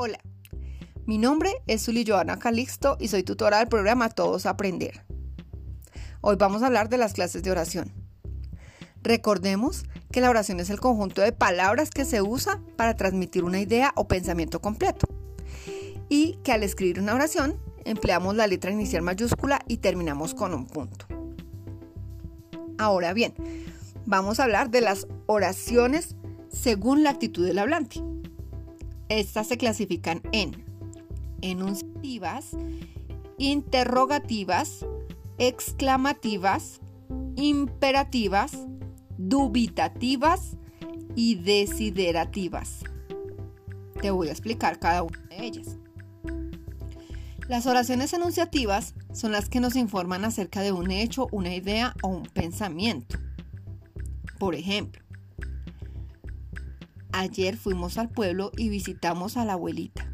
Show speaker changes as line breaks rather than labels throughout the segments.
Hola, mi nombre es Zuli Joana Calixto y soy tutora del programa Todos Aprender. Hoy vamos a hablar de las clases de oración. Recordemos que la oración es el conjunto de palabras que se usa para transmitir una idea o pensamiento completo. Y que al escribir una oración empleamos la letra inicial mayúscula y terminamos con un punto. Ahora bien, vamos a hablar de las oraciones según la actitud del hablante. Estas se clasifican en enunciativas, interrogativas, exclamativas, imperativas, dubitativas y desiderativas. Te voy a explicar cada una de ellas. Las oraciones enunciativas son las que nos informan acerca de un hecho, una idea o un pensamiento. Por ejemplo, ayer fuimos al pueblo y visitamos a la abuelita.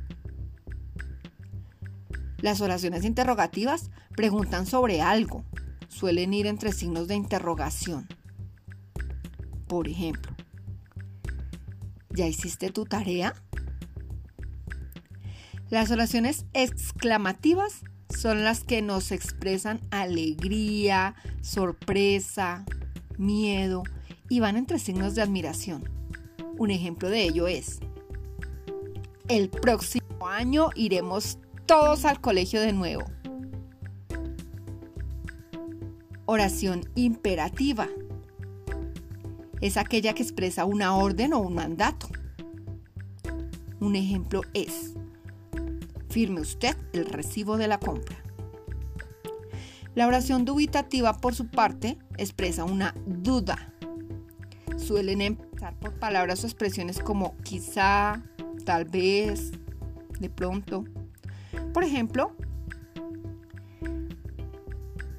Las oraciones interrogativas preguntan sobre algo. Suelen ir entre signos de interrogación. Por ejemplo, ¿ya hiciste tu tarea? Las oraciones exclamativas son las que nos expresan alegría, sorpresa, miedo y van entre signos de admiración. Un ejemplo de ello es, el próximo año iremos todos al colegio de nuevo. Oración imperativa. Es aquella que expresa una orden o un mandato. Un ejemplo es, firme usted el recibo de la compra. La oración dubitativa, por su parte, expresa una duda. Suelen por palabras o expresiones como quizá, tal vez, de pronto. Por ejemplo,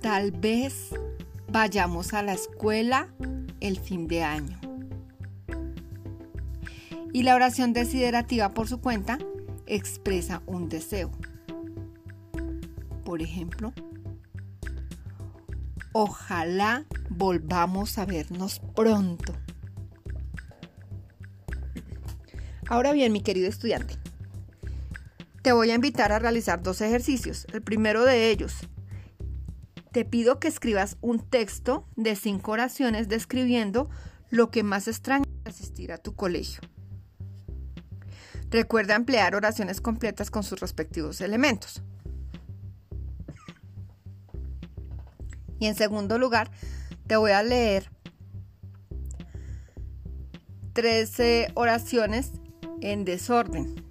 tal vez vayamos a la escuela el fin de año. Y la oración desiderativa por su cuenta expresa un deseo. Por ejemplo, ojalá volvamos a vernos pronto. Ahora bien, mi querido estudiante, te voy a invitar a realizar dos ejercicios. El primero de ellos, te pido que escribas un texto de cinco oraciones describiendo lo que más extraña asistir a tu colegio. Recuerda emplear oraciones completas con sus respectivos elementos. Y en segundo lugar, te voy a leer 13 oraciones en desorden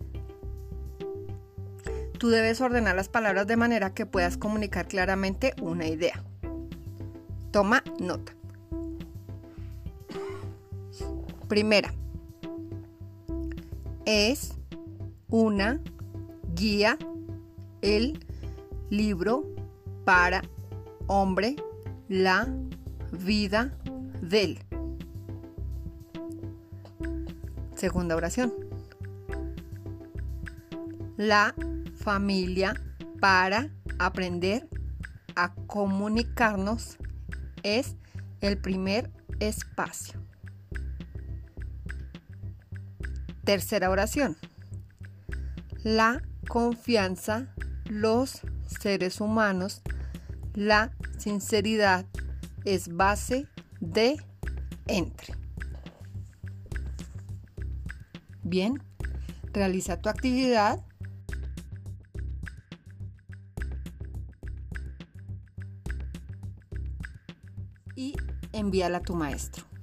Tú debes ordenar las palabras de manera que puedas comunicar claramente una idea. Toma nota. Primera. Es una guía el libro para hombre la vida del. Segunda oración. La familia para aprender a comunicarnos es el primer espacio. Tercera oración. La confianza, los seres humanos, la sinceridad es base de entre. Bien, realiza tu actividad envíala a tu maestro.